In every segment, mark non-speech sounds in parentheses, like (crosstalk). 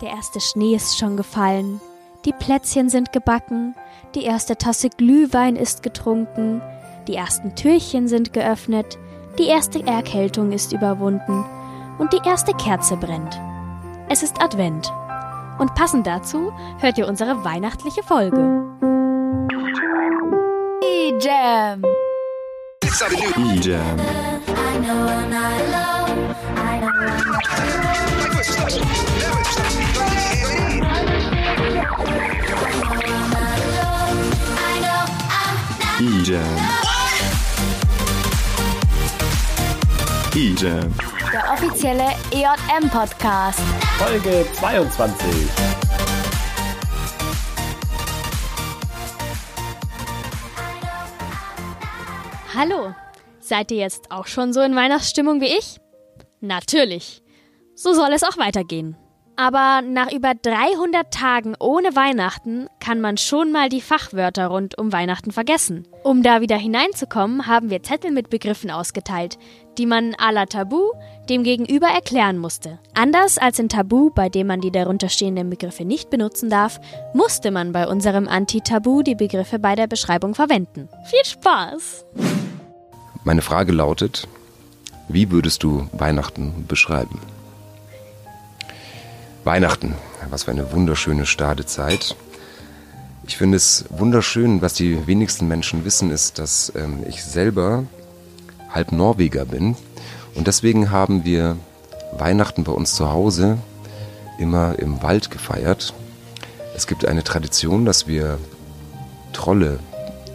Der erste Schnee ist schon gefallen, die Plätzchen sind gebacken, die erste Tasse Glühwein ist getrunken, die ersten Türchen sind geöffnet, die erste Erkältung ist überwunden und die erste Kerze brennt. Es ist Advent. Und passend dazu hört ihr unsere weihnachtliche Folge. E-Jam. E-Jam. E-Jam. E-Jam. Der offizielle EJM-Podcast. Folge 22. Hallo, seid ihr jetzt auch schon so in Weihnachtsstimmung wie ich? Natürlich. So soll es auch weitergehen. Aber nach über 300 Tagen ohne Weihnachten kann man schon mal die Fachwörter rund um Weihnachten vergessen. Um da wieder hineinzukommen, haben wir Zettel mit Begriffen ausgeteilt, die man à la Tabu dem Gegenüber erklären musste. Anders als in Tabu, bei dem man die darunter stehenden Begriffe nicht benutzen darf, musste man bei unserem Anti-Tabu die Begriffe bei der Beschreibung verwenden. Viel Spaß! Meine Frage lautet, wie würdest du Weihnachten beschreiben? Weihnachten, was für eine wunderschöne Stadezeit. Ich finde es wunderschön, was die wenigsten Menschen wissen, ist, dass ähm, ich selber halb Norweger bin. Und deswegen haben wir Weihnachten bei uns zu Hause immer im Wald gefeiert. Es gibt eine Tradition, dass wir Trolle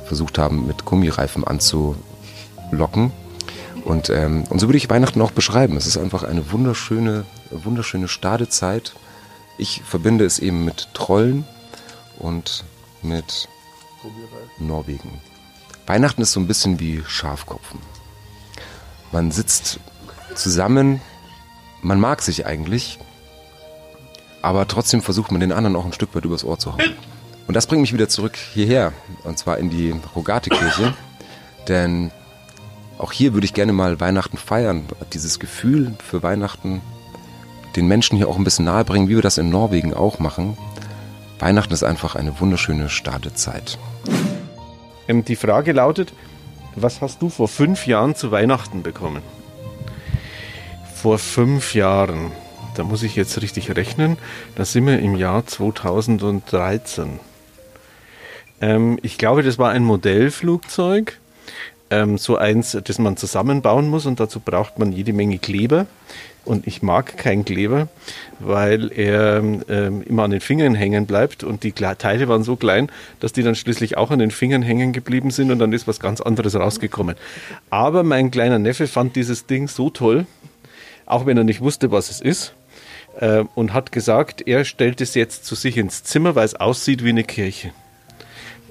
versucht haben, mit Gummireifen anzulocken. Und, ähm, und so würde ich Weihnachten auch beschreiben. Es ist einfach eine wunderschöne, wunderschöne Stadezeit. Ich verbinde es eben mit Trollen und mit Norwegen. Weihnachten ist so ein bisschen wie Schafkopfen. Man sitzt zusammen, man mag sich eigentlich, aber trotzdem versucht man den anderen auch ein Stück weit übers Ohr zu hauen. Und das bringt mich wieder zurück hierher, und zwar in die Rogate-Kirche, denn auch hier würde ich gerne mal Weihnachten feiern, dieses Gefühl für Weihnachten den Menschen hier auch ein bisschen nahe bringen, wie wir das in Norwegen auch machen. Weihnachten ist einfach eine wunderschöne Stadezeit. Ähm, die Frage lautet, was hast du vor fünf Jahren zu Weihnachten bekommen? Vor fünf Jahren, da muss ich jetzt richtig rechnen, da sind wir im Jahr 2013. Ähm, ich glaube, das war ein Modellflugzeug, ähm, so eins, das man zusammenbauen muss und dazu braucht man jede Menge Kleber. Und ich mag keinen Kleber, weil er ähm, immer an den Fingern hängen bleibt. Und die Teile waren so klein, dass die dann schließlich auch an den Fingern hängen geblieben sind und dann ist was ganz anderes rausgekommen. Aber mein kleiner Neffe fand dieses Ding so toll, auch wenn er nicht wusste, was es ist, äh, und hat gesagt, er stellt es jetzt zu sich ins Zimmer, weil es aussieht wie eine Kirche.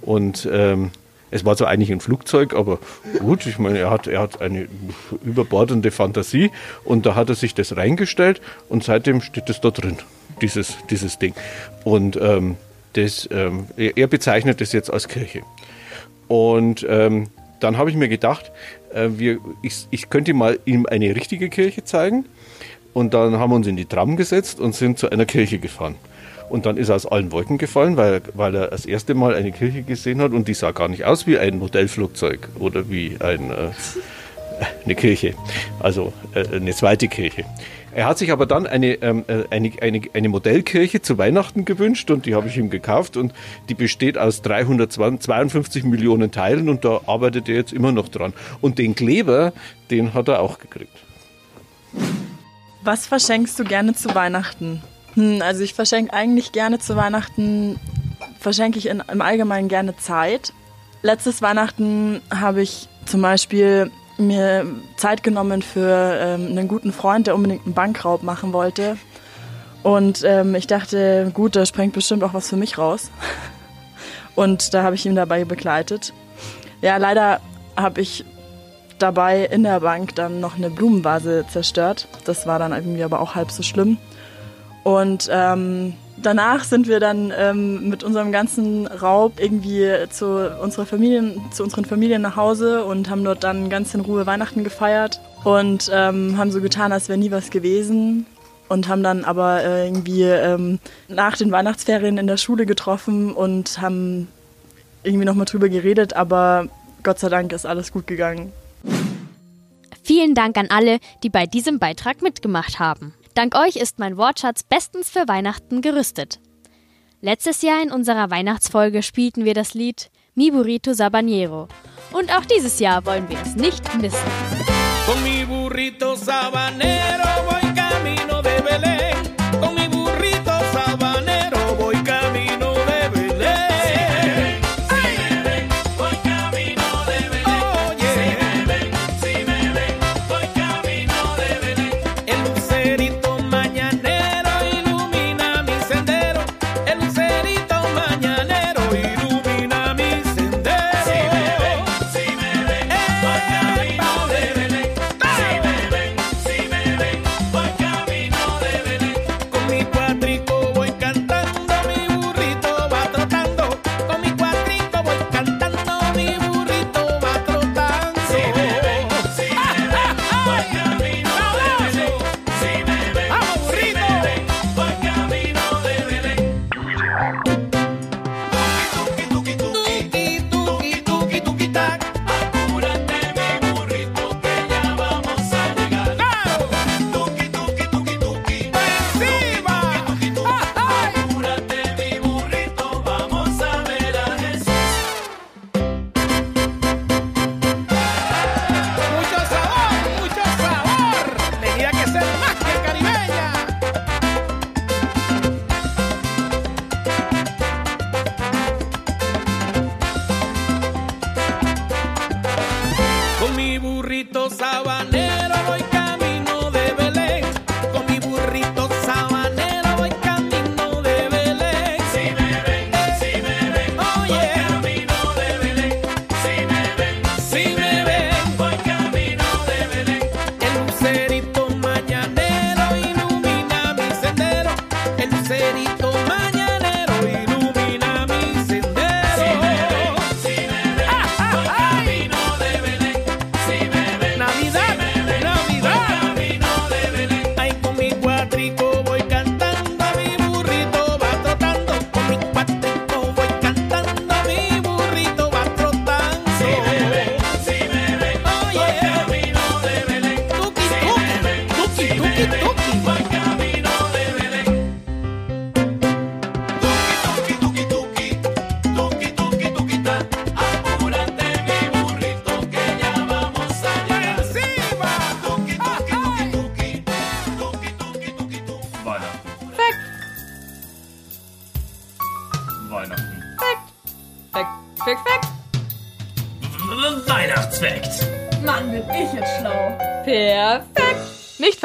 Und ähm, es war zwar eigentlich ein Flugzeug, aber gut, ich meine, er hat, er hat eine überbordende Fantasie und da hat er sich das reingestellt und seitdem steht es da drin, dieses, dieses Ding. Und ähm, das, ähm, er bezeichnet das jetzt als Kirche. Und ähm, dann habe ich mir gedacht, äh, wir, ich, ich könnte mal ihm eine richtige Kirche zeigen. Und dann haben wir uns in die Tram gesetzt und sind zu einer Kirche gefahren. Und dann ist er aus allen Wolken gefallen, weil, weil er das erste Mal eine Kirche gesehen hat und die sah gar nicht aus wie ein Modellflugzeug oder wie ein, äh, (laughs) eine Kirche, also äh, eine zweite Kirche. Er hat sich aber dann eine, ähm, äh, eine, eine, eine Modellkirche zu Weihnachten gewünscht und die habe ich ihm gekauft und die besteht aus 352 Millionen Teilen und da arbeitet er jetzt immer noch dran. Und den Kleber, den hat er auch gekriegt. Was verschenkst du gerne zu Weihnachten? Hm, also ich verschenke eigentlich gerne zu Weihnachten, verschenke ich in, im Allgemeinen gerne Zeit. Letztes Weihnachten habe ich zum Beispiel mir Zeit genommen für ähm, einen guten Freund, der unbedingt einen Bankraub machen wollte. Und ähm, ich dachte, gut, da sprengt bestimmt auch was für mich raus. (laughs) Und da habe ich ihn dabei begleitet. Ja, leider habe ich dabei in der Bank dann noch eine Blumenvase zerstört. Das war dann irgendwie aber auch halb so schlimm. Und ähm, danach sind wir dann ähm, mit unserem ganzen Raub irgendwie zu, unserer Familien, zu unseren Familien nach Hause und haben dort dann ganz in Ruhe Weihnachten gefeiert und ähm, haben so getan, als wäre nie was gewesen. und haben dann aber äh, irgendwie ähm, nach den Weihnachtsferien in der Schule getroffen und haben irgendwie nochmal drüber geredet, aber Gott sei Dank ist alles gut gegangen. Vielen Dank an alle, die bei diesem Beitrag mitgemacht haben. Dank euch ist mein Wortschatz bestens für Weihnachten gerüstet. Letztes Jahr in unserer Weihnachtsfolge spielten wir das Lied Mi Burrito Sabanero. Und auch dieses Jahr wollen wir es nicht missen. Con mi burrito sabanero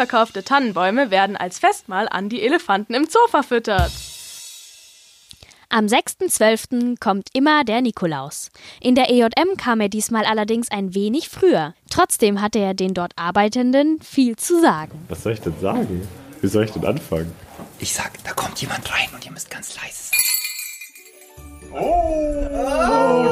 verkaufte Tannenbäume werden als Festmahl an die Elefanten im Zoo verfüttert. Am 6.12. kommt immer der Nikolaus. In der EJM kam er diesmal allerdings ein wenig früher. Trotzdem hatte er den dort Arbeitenden viel zu sagen. Was soll ich denn sagen? Wie soll ich denn anfangen? Ich sag, da kommt jemand rein und ihr müsst ganz leise sein. Oh,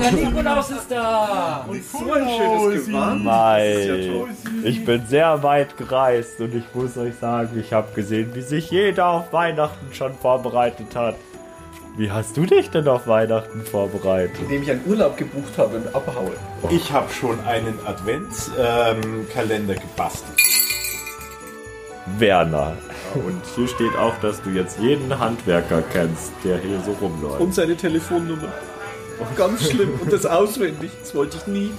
der Nikolaus ist da. Und so ein schönes Gewand. Mai. Ich bin sehr weit gereist und ich muss euch sagen, ich habe gesehen, wie sich jeder auf Weihnachten schon vorbereitet hat. Wie hast du dich denn auf Weihnachten vorbereitet? Indem ich einen Urlaub gebucht habe und abhaue. Ich habe schon einen Adventskalender gebastelt. Werner. Und hier steht auch, dass du jetzt jeden Handwerker kennst, der hier so rumläuft. Und seine Telefonnummer. Ganz schlimm. Und das auswendig. Das wollte ich nie.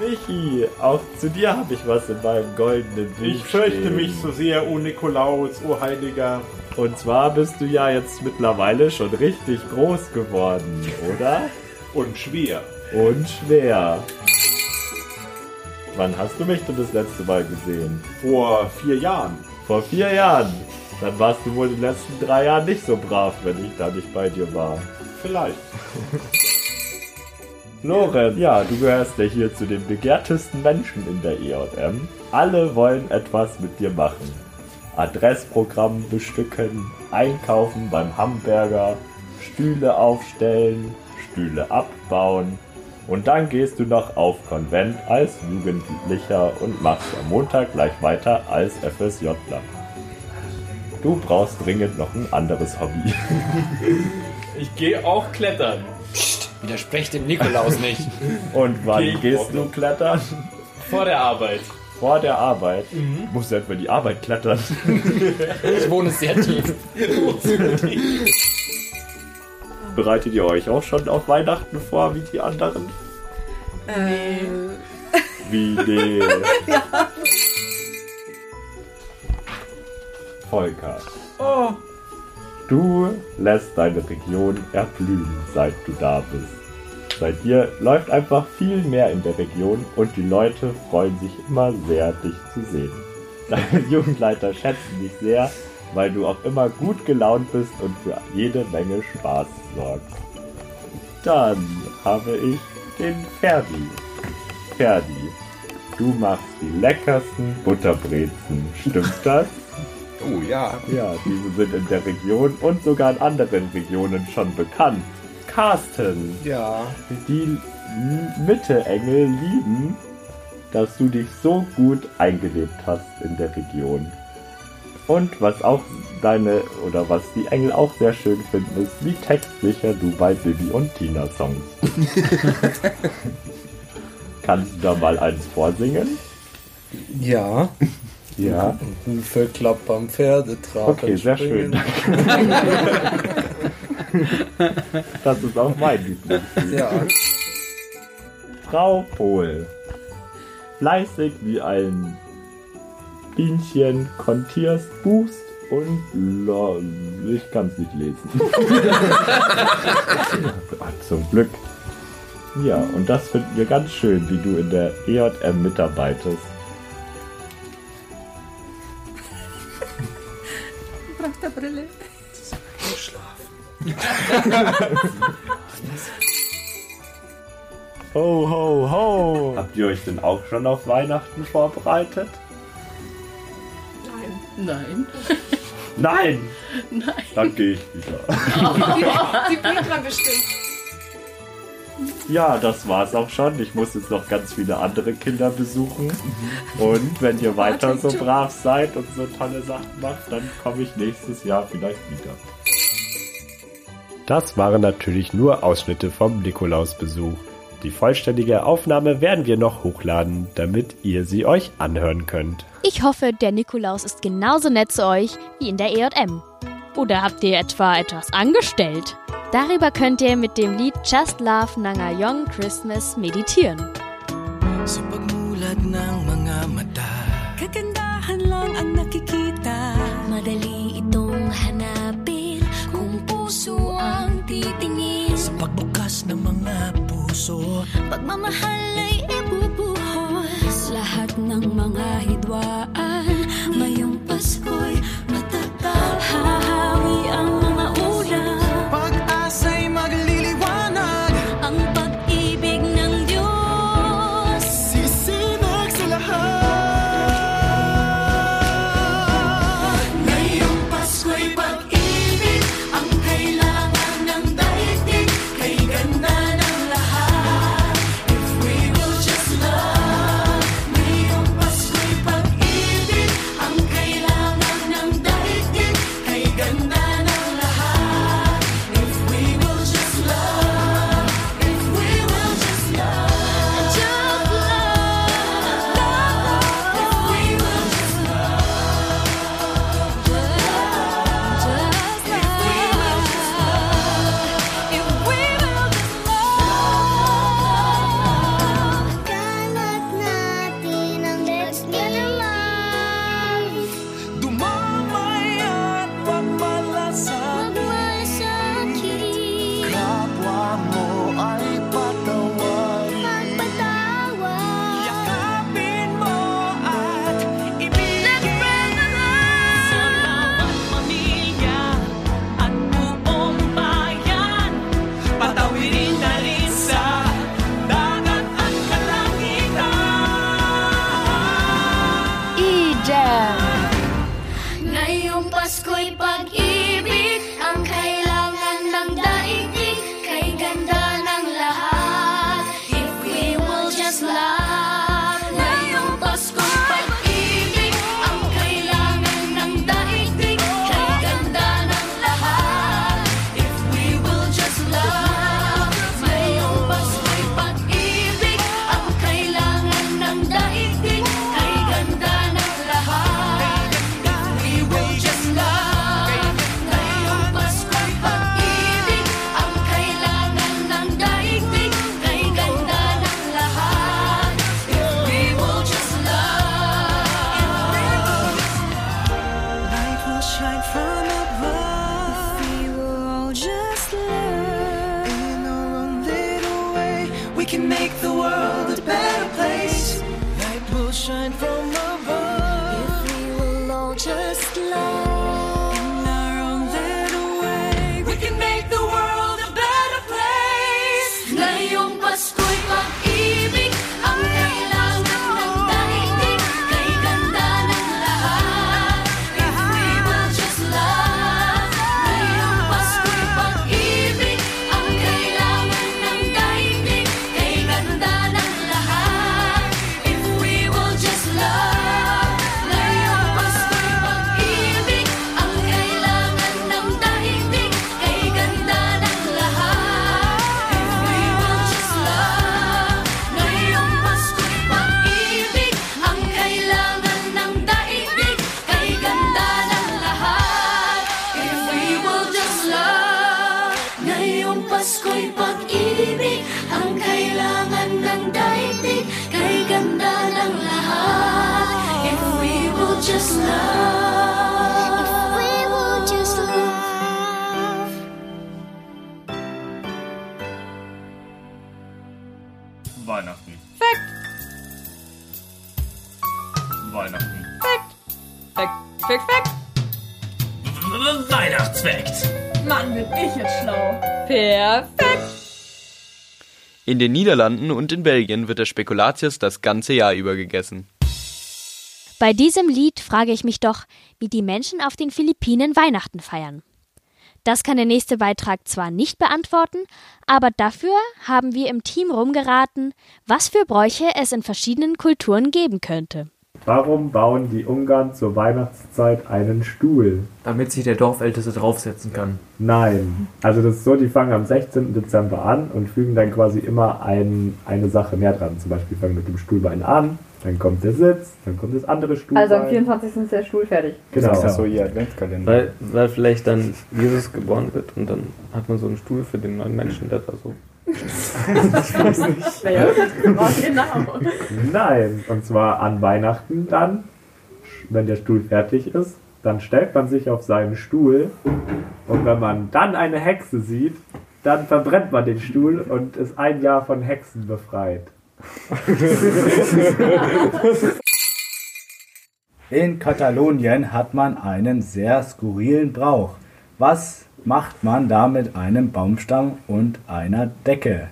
Michi, auch zu dir habe ich was in meinem goldenen Buch Ich fürchte stehen. mich so sehr, o Nikolaus, o Heiliger. Und zwar bist du ja jetzt mittlerweile schon richtig groß geworden, oder? Und schwer. Und schwer. Wann hast du mich denn das letzte Mal gesehen? Vor vier Jahren. Vor vier Jahren. Dann warst du wohl in den letzten drei Jahren nicht so brav, wenn ich da nicht bei dir war. Vielleicht. (laughs) Lorenz, ja, du gehörst ja hier zu den begehrtesten Menschen in der EJM. Alle wollen etwas mit dir machen. Adressprogramm bestücken, einkaufen beim Hamburger, Stühle aufstellen, Stühle abbauen, Und dann gehst du noch auf Konvent als Jugendlicher und machst am Montag gleich weiter als FSJler. Du brauchst dringend noch ein anderes Hobby. (laughs) Ich gehe auch klettern. Widersprecht dem Nikolaus nicht. (laughs) Und wann Geh gehst du klettern? Vor der Arbeit. Vor der Arbeit. Musst du etwa die Arbeit klettern? Ich wohne sehr tief. (laughs) Bereitet ihr euch auch schon auf Weihnachten vor wie die anderen? Nee. Wie nee. (laughs) Volker. Oh, Du lässt deine Region erblühen, seit du da bist. Seit dir läuft einfach viel mehr in der Region und die Leute freuen sich immer sehr, dich zu sehen. Deine (laughs) Jugendleiter schätzen dich sehr, weil du auch immer gut gelaunt bist und für jede Menge Spaß sorgst. Dann habe ich den Ferdi. Ferdi, du machst die leckersten Butterbrezen, stimmt das? (laughs) oh ja. Ja, diese sind in der Region und sogar in anderen Regionen schon bekannt. Carsten, Ja. die Mitte-Engel lieben, dass du dich so gut eingelebt hast in der Region. Und was auch deine, oder was die Engel auch sehr schön finden, ist, wie textsicher du bei Bibi und Tina Songs. (laughs) Kannst du da mal eins vorsingen? Ja. Ja. Hufe klappern, Pferde tragen. Okay, sehr schön. (laughs) Das ist auch mein Lieblingslied. Ja. Frau Pohl. Fleißig wie ein Bienchen kontierst, buchst und lo- ich kann es nicht lesen. (laughs) Zum Glück. Ja, und das finden wir ganz schön, wie du in der EJM mitarbeitest. Braucht der Brille. (laughs) Ho, ho, ho! Habt ihr euch denn auch schon auf Weihnachten vorbereitet? Nein. Nein! Nein. Dann gehe ich wieder. (laughs) Die bringt man bestimmt. Ja, das war's auch schon. Ich muss jetzt noch ganz viele andere Kinder besuchen. Und wenn ihr weiter so brav seid und so tolle Sachen macht, dann komme ich nächstes Jahr vielleicht wieder. Das waren natürlich nur Ausschnitte vom Nikolausbesuch. Die vollständige Aufnahme werden wir noch hochladen, damit ihr sie euch anhören könnt. Ich hoffe, der Nikolaus ist genauso nett zu euch wie in der EJM. Oder habt ihr etwa etwas angestellt? Darüber könnt ihr mit dem Lied Just Love Nangayong Christmas meditieren. Sa pagmulat ng mga mata Kagandahan lang ang nakikita Madali itong hanapin Kung puso ang titingin Sa pagbukas ng mga puso Pagmamahal ay ibubuhos Lahat ng mga hidwaan. Ngayong Pasko'y matatag Hahawi ang bin ich jetzt schlau. Perfekt. In den Niederlanden und in Belgien wird der Spekulatius das ganze Jahr über gegessen. Bei diesem Lied frage ich mich doch, wie die Menschen auf den Philippinen Weihnachten feiern. Das kann der nächste Beitrag zwar nicht beantworten, aber dafür haben wir im Team rumgeraten, was für Bräuche es in verschiedenen Kulturen geben könnte. Warum bauen die Ungarn zur Weihnachtszeit einen Stuhl? Damit sich der Dorfälteste draufsetzen kann. Nein. Also das ist so, die fangen am 16. Dezember an und fügen dann quasi immer ein, eine Sache mehr dran. Zum Beispiel fangen mit dem Stuhlbein an, dann kommt der Sitz, dann kommt das andere Stuhlbein. Also am 24. ist der Stuhl fertig. Genau. Das ist so ihr Adventskalender. Weil, weil vielleicht dann Jesus geboren wird und dann hat man so einen Stuhl für den neuen Menschen, der da so. Ich weiß nicht. genau. Nein, und zwar an Weihnachten dann, wenn der Stuhl fertig ist, dann stellt man sich auf seinen Stuhl und wenn man dann eine Hexe sieht, dann verbrennt man den Stuhl und ist ein Jahr von Hexen befreit. In Katalonien hat man einen sehr skurrilen Brauch. Was macht man da mit einem Baumstamm und einer Decke?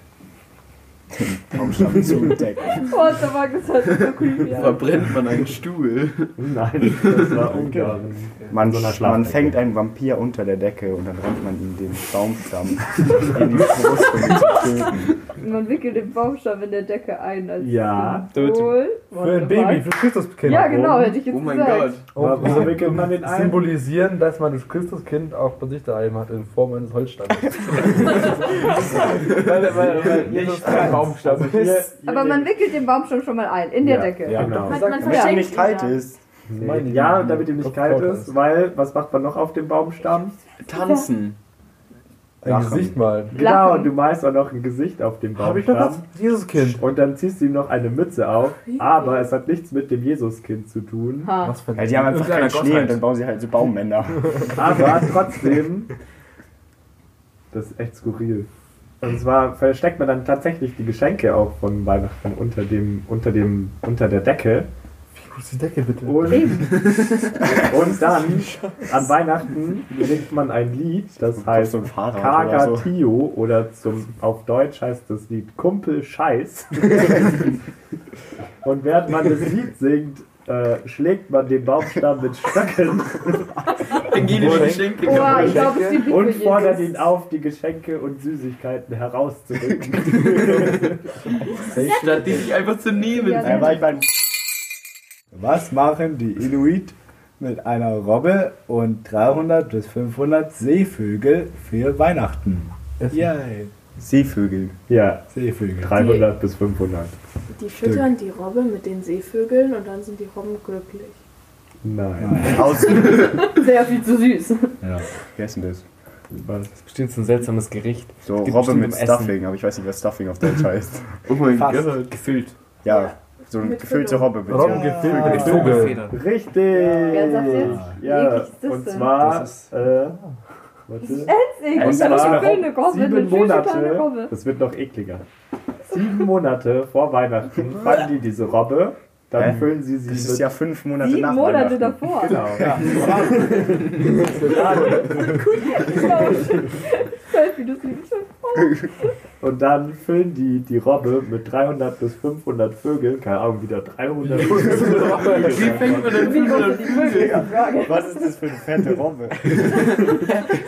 Baumstamm zudecken. Oh, der war gesagt, so creepy. Verbrennt man einen Stuhl? Nein, das war (laughs) Ungarn. Man, So man fängt einen Vampir unter der Decke und dann rammt man ihm den Baumstamm (laughs) in die Brust, um ihn zu töten. Man wickelt den Baumstamm in der Decke ein als Ja. Symbol. Für ein Baby, für Christuskind. Ja, genau, hätte ich jetzt Oh mein gesagt. Gott. Aber wieso wickelt man den ein? Symbolisieren, dass man das Christuskind auch bei sich daheim hat, in Form eines Holzstammes. (laughs) weil, weil, weil kein Baumstamm Also (laughs) ist. Aber man wickelt den Baumstamm schon mal ein, in der Ja, Decke. ja, genau. Man, Man damit er nicht kalt ist. Ja, damit ihm nicht kalt ist, weil, was macht man noch auf dem Baumstamm? Tanzen. Ein Gesicht malen. Genau, und du malst auch noch ein Gesicht auf dem Hab ich doch Baumstamm. was? Jesuskind. Und dann ziehst du ihm noch eine Mütze auf, aber es hat nichts mit dem Jesuskind zu tun. Ha. Was für Ja, die haben einfach keinen Schnee und dann bauen sie halt so Baummänner. Aber trotzdem, das ist echt skurril. Und zwar versteckt man dann tatsächlich die Geschenke auch von Weihnachten unter dem, unter dem, unter der Decke. Wie groß ist die Decke bitte? Und, (laughs) und dann an Weihnachten singt man ein Lied, das heißt so ein Fahrrad oder so. Kagatio oder zum, auf Deutsch heißt das Lied Kumpel Scheiß. (laughs) und während man das Lied singt, äh, schlägt man den Baumstamm mit Stöcken. (laughs) Dann gehen die Und- Geschenke ich es die Bibel und fordert ihn auf, die Geschenke und Süßigkeiten herauszurücken. (laughs) Statt die sich einfach zu nehmen. Ja, ich mein- Was machen die Inuit mit einer Robbe und 300 bis 500 Seevögel für Weihnachten? Yay. Seevögel. Ja, Seevögel. 300 bis 500. Die füttern die Robbe mit den Seevögeln und dann sind die Robben glücklich. Nein. Aus. (laughs) Sehr viel zu süß. Ja. Ist denn das? Was? Das ist bestimmt so ein seltsames Gericht. So Robbe mit im Essen. Stuffing, aber ich weiß nicht, was Stuffing auf Deutsch heißt. (laughs) Oh mein Fast. Gott. Gefüllt. Ja, so eine Mit gefüllte. Robbe. bitte. Robben gefüllt Ja. mit Vogel. Vogelfedern. Richtig! Wie Ja, das und zwar, Das ist- äh, warte, Ätzig. Und Das ist zwar eine Robbe, sieben Monate, Robbe. das wird noch ekliger. sieben Monate vor Weihnachten fangen die diese Robbe, dann Hä? füllen sie sie Das ist ja fünf Monate Sieben nach Monate davor. Genau. Ja. (laughs) Und dann füllen die die Robbe mit 300 bis 500 Vögeln, keine Ahnung, wieder 300 bis 500 Vögeln. Wie fängt man denn Wie groß 500 sind die Vögel? Was ist das für eine fette Robbe?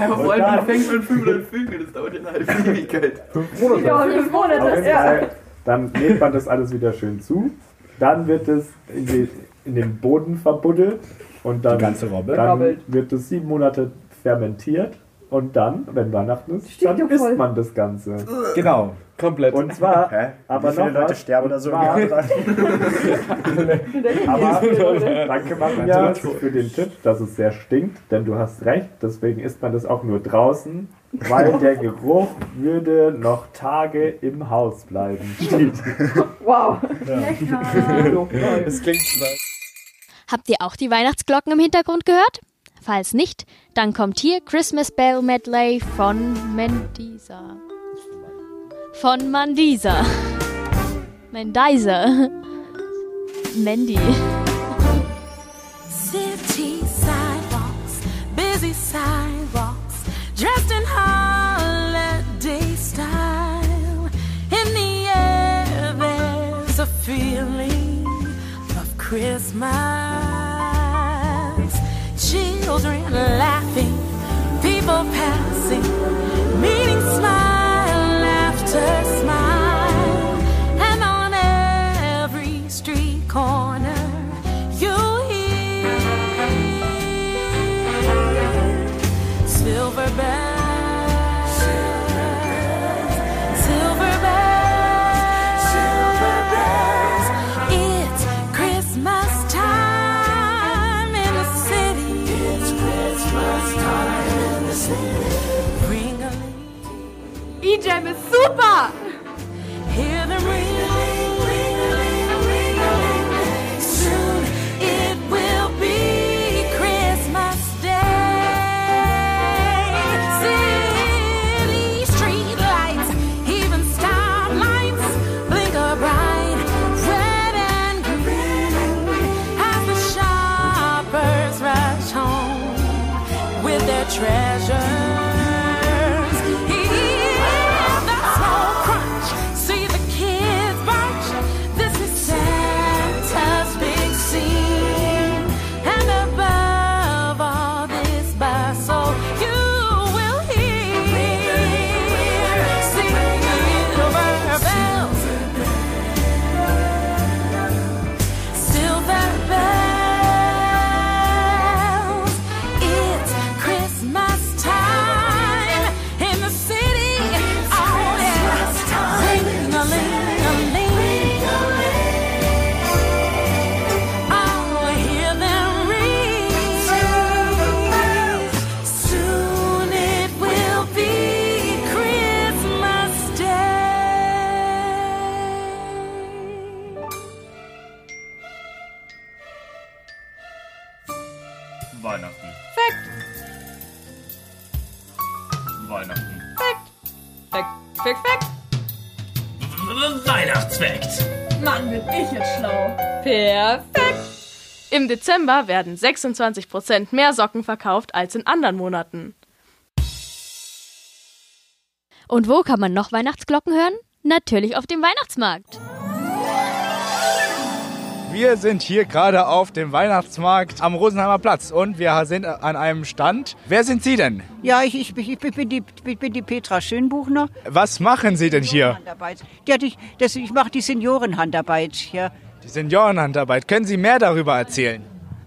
Aber vor allem, dann- wie fängt man 500 Vögel? Das dauert eine halbe Ewigkeit. Fünf Monate. Ja, fünf Monate, ja. Dann legt man das alles wieder schön zu. Dann wird es in, die, in den Boden verbuddelt und dann, Die ganze Robbe? dann wird es sieben Monate fermentiert und dann, wenn Weihnachten ist, dann isst man das Ganze. Genau. Komplett. Und zwar, Hä? aber Wie viele noch Leute was, sterben da so im Jahr dran? Aber (laughs) danke Maria für den Tipp, dass es sehr stinkt, denn du hast recht, deswegen isst man das auch nur draußen, weil (laughs) der Geruch würde noch Tage im Haus bleiben. Wow. Das klingt was. Habt ihr auch die Weihnachtsglocken im Hintergrund gehört? Falls nicht, dann kommt hier Christmas Bell Medley von Mendisa. Von Mandisa. Mendiza. Mandy. City sidewalks, busy sidewalks, dressed in holiday style. In the air, there's a feeling of Christmas. Children laughing, people passing, Im Dezember werden 26% mehr Socken verkauft als in anderen Monaten. Und wo kann man noch Weihnachtsglocken hören? Natürlich auf dem Weihnachtsmarkt. Wir sind hier gerade auf dem Weihnachtsmarkt am Rosenheimer Platz und wir sind an einem Stand. Wer sind Sie denn? Ja, ich, ich, ich bin, die, ich bin die Petra Schönbuchner. Was machen Sie denn hier? Ja, ich, das, ich mache die Seniorenhandarbeit. Ja, Die Seniorenhandarbeit. Können Sie mehr darüber erzählen?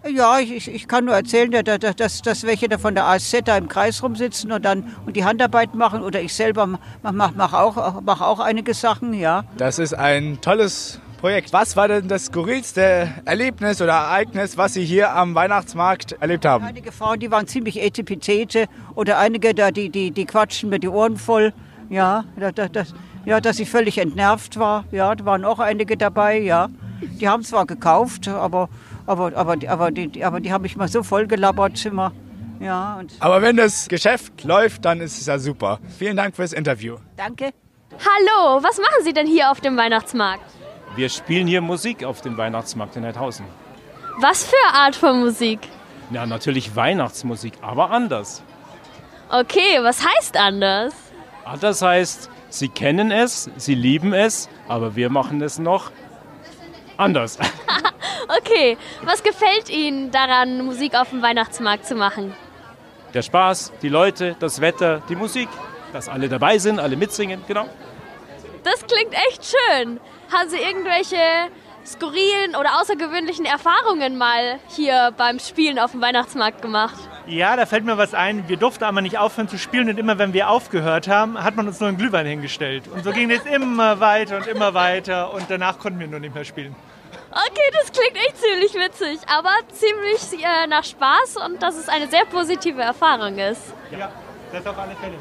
ja ich, ich- kann nur erzählen, da- da- dass, dass welche da von der ASZ da im Kreis rumsitzen und dann und die Handarbeit machen. Oder ich selber mache mach, auch, mach auch einige Sachen, ja. Das ist ein tolles Projekt. Was war denn das skurrilste Erlebnis oder Ereignis, was Sie hier am Weihnachtsmarkt erlebt haben? Einige Frauen, die waren ziemlich etipetete oder einige da, die, die, die quatschen mir die Ohren voll. Ja, da, da, das, ja, dass ich völlig entnervt war. Ja, da waren auch einige dabei, ja. Die haben zwar gekauft, aber, aber, aber, aber, die, aber die haben mich mal so voll gelabert immer. Ja, und Aber wenn das Geschäft läuft, dann ist es ja super. Vielen Dank fürs Interview. danke. Hallo, was machen Sie denn hier auf dem Weihnachtsmarkt? Wir spielen hier Musik auf dem Weihnachtsmarkt in Heidhausen. Was für Art von Musik? Ja, natürlich Weihnachtsmusik, aber anders. Okay, was heißt anders? Anders heißt, Sie kennen es, Sie lieben es, aber wir machen es noch anders. (laughs) Okay, was gefällt Ihnen daran, Musik auf dem Weihnachtsmarkt zu machen? Der Spaß, die Leute, das Wetter, die Musik, dass alle dabei sind, alle mitsingen, genau. Das klingt echt schön. Haben Sie irgendwelche skurrilen oder außergewöhnlichen Erfahrungen mal hier beim Spielen auf dem Weihnachtsmarkt gemacht? Ja, da fällt mir was ein. Wir durften aber nicht aufhören zu spielen und immer wenn wir aufgehört haben, hat man uns nur einen Glühwein hingestellt. Und so ging es immer weiter und immer weiter und danach konnten wir nur nicht mehr spielen. Okay, das klingt echt ziemlich witzig, aber ziemlich äh, nach Spaß und dass es eine sehr positive Erfahrung ist. Ja, das auf alle Fälle.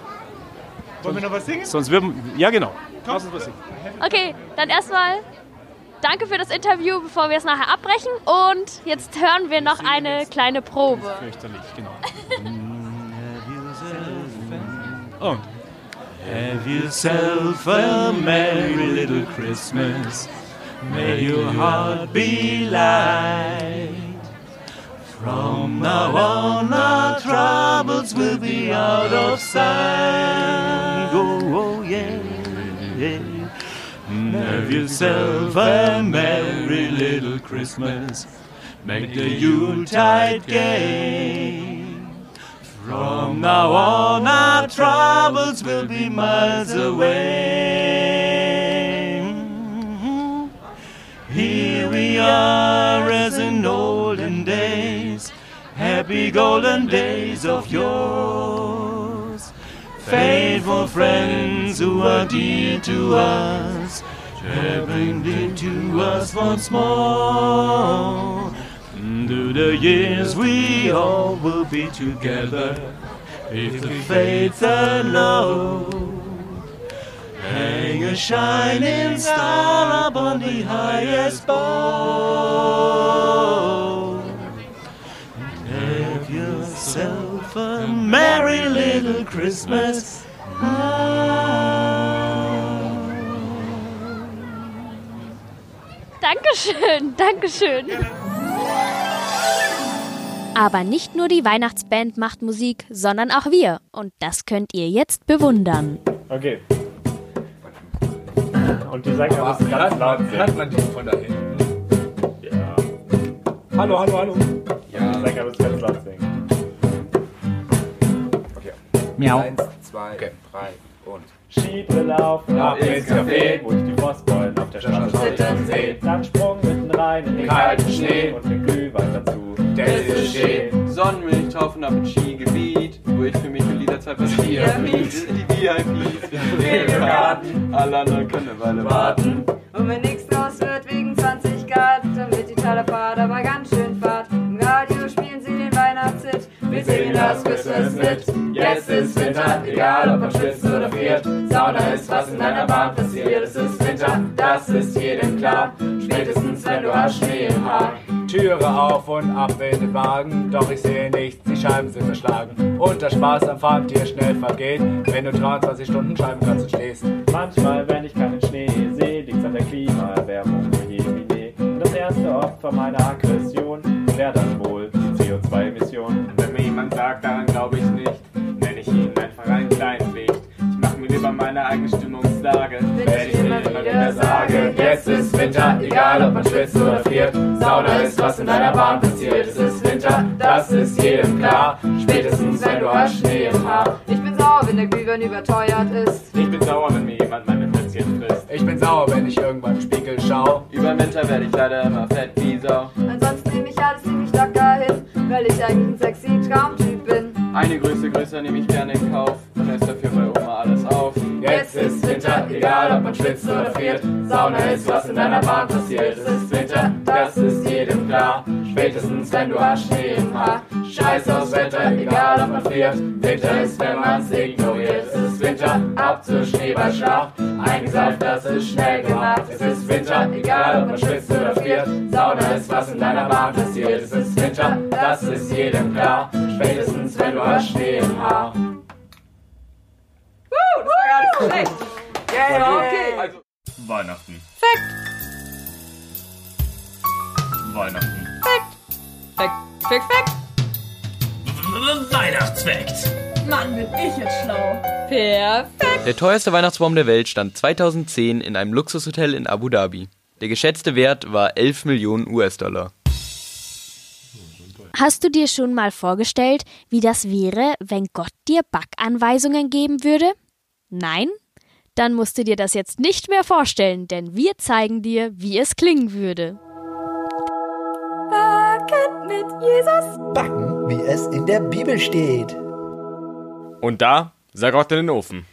Wollen wir noch was singen? Sonst würden. Ja, genau. Lass uns was singen. Okay, dann erstmal danke für das Interview, bevor wir es nachher abbrechen. Und jetzt hören wir noch eine kleine Probe. Fürchterlich, genau. Und. (laughs) Have yourself a merry little Christmas. May your heart be light. From now on, our troubles will be out of sight. Oh, oh yeah, yeah. Have yourself a merry little Christmas. Make the Yuletide gay. From now on, our troubles will be miles away. Here we are as in olden days, happy golden days of yours. Faithful friends who are dear to us, traveling dear to us once more. Through the years we all will be together, if the fates allow. Hang a shining star upon the highest bough. Have yourself a merry little Christmas. Ah. Dankeschön, Dankeschön. Aber nicht nur die Weihnachtsband macht Musik, sondern auch wir. Und das könnt ihr jetzt bewundern. Okay. Und die Sänger müssen ganz laut singen. Hört man die von da hinten? Ja. Hallo, hallo, hallo. Ja. Die Sänger müssen ganz laut singen. Okay. Miau. Eins, zwei, drei und. Skibrille auf, ab ins Café, wo ich die Frostbeulen auf der Straße Zittern sehe. Dann Sprung mitten rein in den Kalten Schnee. und den Glühwein dazu. Der ist stehen. Sonnenmilch taufen am Skigebiet, wo ich für mich in Liederzeit was VIP. Die VIPs. Im Garten. Alle anderen können eine Weile warten. Und wenn nichts draus wird wegen 20 Grad, dann wird die Talafahrt aber ganz schön Wir singen das Christmas mit. Jetzt ist Winter, egal ob man schwitzt oder friert. Sauna ist, was in deiner Bahn passiert. Es ist Winter, das ist jedem klar. Spätestens, wenn du hast Schnee im Haar. Türe auf und ab in den Wagen, doch ich sehe nichts, die Scheiben sind verschlagen. Und der Spaß am Fahren dir schnell vergeht, wenn du 23 Stunden Scheiben kannst und stehst. Manchmal, schwitzt oder friert. Sauna ist, was in deiner Bahn passiert. Es ist Winter, das ist jedem klar. Spätestens, wenn du hast Schnee im Haar. Ich bin sauer, wenn der Glühwein überteuert ist. Ich bin sauer, wenn mir jemand meine Plätzchen frisst. Ich bin sauer, wenn ich irgendwann im Spiegel schau. Über Winter werde ich leider immer fett wie Sau. Ansonsten nehme ich alles ziemlich locker hin, weil ich eigentlich ein sexy Traumtyp bin. Eine Größe größer nehme ich gerne egal ob man schwitzt oder friert. Sauna ist, was in deiner Bahn passiert. Es ist Winter, das ist jedem klar. Spätestens, wenn du hast im Haar. Scheiß aufs Wetter, egal ob man friert. Winter ist, wenn man's ignoriert. Es ist Winter, ab zur Schneeballschlacht. Eingesaugt, das ist schnell gemacht. Es ist Winter, egal ob man schwitzt oder friert. Sauna ist, was in deiner Bahn passiert. Es ist Winter, das ist jedem klar. Spätestens, wenn du hast Schnee im Haar. Uh, das war gar schlecht. Ja, ja, okay. Also, Weihnachten. Fact. Weihnachten. Fact. Fact. Fact. Fact. Weihnachtsfakt. Mann, bin ich jetzt schlau. Perfekt. Der teuerste Weihnachtsbaum der Welt stand 2010 in einem Luxushotel in Abu Dhabi. Der geschätzte Wert war 11 Millionen US-Dollar. Hast du dir schon mal vorgestellt, wie das wäre, wenn Gott dir Backanweisungen geben würde? Nein? Dann musst du dir das jetzt nicht mehr vorstellen, denn wir zeigen dir, wie es klingen würde. Backen mit Jesus. Backen, wie es in der Bibel steht. Und da sah Gott in den Ofen.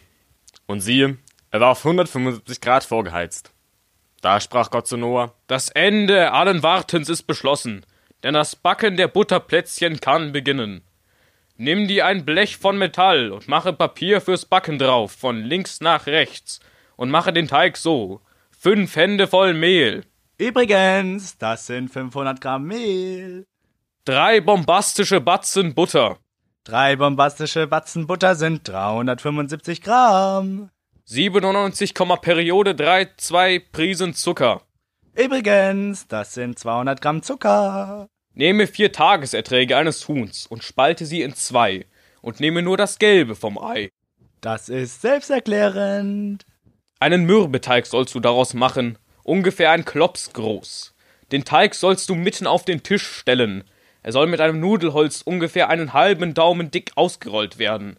Und siehe, er war auf 175 Grad vorgeheizt. Da sprach Gott zu Noah: Das Ende allen Wartens ist beschlossen, denn das Backen der Butterplätzchen kann beginnen. Nimm dir ein Blech von Metall und mache Papier fürs Backen drauf, von links nach rechts, und mache den Teig so: fünf Hände voll Mehl, Übrigens, das sind 500 Gramm Mehl. drei bombastische Batzen Butter, Drei bombastische Batzen Butter sind 375 Gramm. 97, Periode 3, 2 Prisen Zucker. Übrigens, das sind 200 Gramm Zucker. Nehme vier Tageserträge eines Huhns und spalte sie in zwei und nehme nur das Gelbe vom Ei. Das ist selbsterklärend. Einen Mürbeteig sollst du daraus machen, ungefähr ein Klops groß. Den Teig sollst du mitten auf den Tisch stellen. Er soll mit einem Nudelholz ungefähr einen halben Daumen dick ausgerollt werden.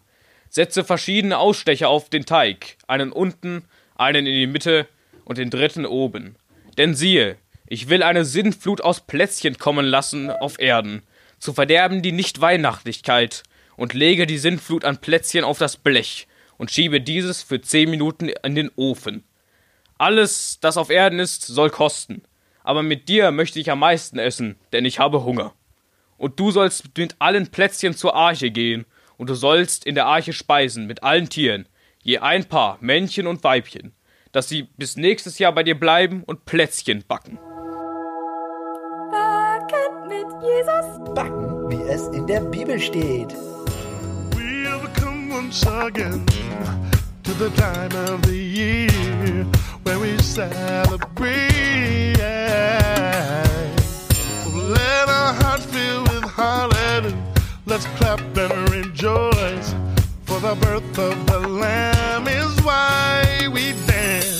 Setze verschiedene Ausstecher auf den Teig, einen unten, einen in die Mitte und den dritten oben. Denn siehe, ich will eine Sinnflut aus Plätzchen kommen lassen auf Erden, zu verderben die Nicht-Weihnachtlichkeit, und lege die Sinnflut an Plätzchen auf das Blech und schiebe dieses für zehn Minuten in den Ofen. Alles, das auf Erden ist, soll kosten, aber mit dir möchte ich am meisten essen, denn ich habe Hunger. Und du sollst mit allen Plätzchen zur Arche gehen, und du sollst in der Arche speisen mit allen Tieren, je ein Paar, Männchen und Weibchen, dass sie bis nächstes Jahr bei dir bleiben und Plätzchen backen. Backen Jesus. Backen, wie es in der Bibel steht. We have come once again to the time of the year where we celebrate. So let our hearts fill with hallelujah. Let's clap and rejoice. For the birth of the Lamb is why we dance.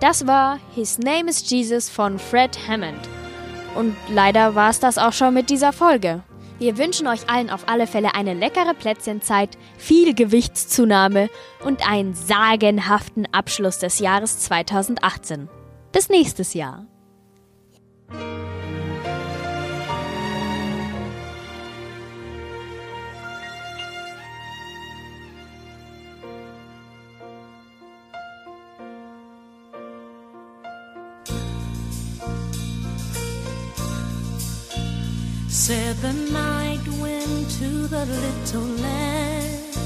Das war His Name is Jesus von Fred Hammond. Und leider war es das auch schon mit dieser Folge. Wir wünschen euch allen auf alle Fälle eine leckere Plätzchenzeit, viel Gewichtszunahme und einen sagenhaften Abschluss des Jahres 2018. Bis nächstes Jahr. Said the night wind to the little land.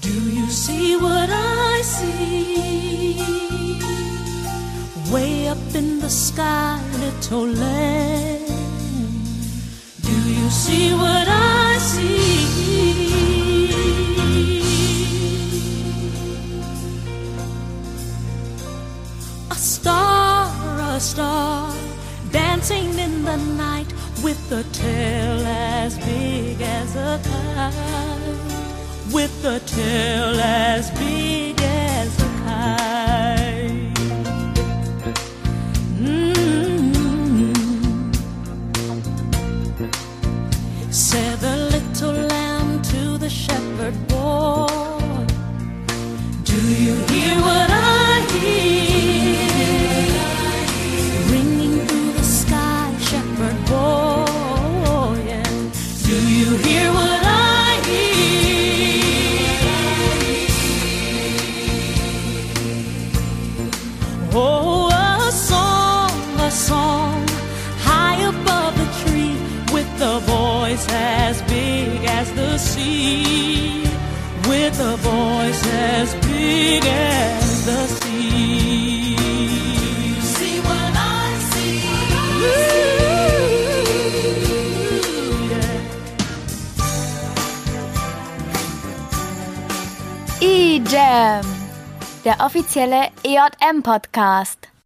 Do you see what I see? Way up in the sky, little land. Do you see what I see? A star, a star, dancing in the night with a tail as big as a kite. With a tail as big der offizielle EJM-Podcast.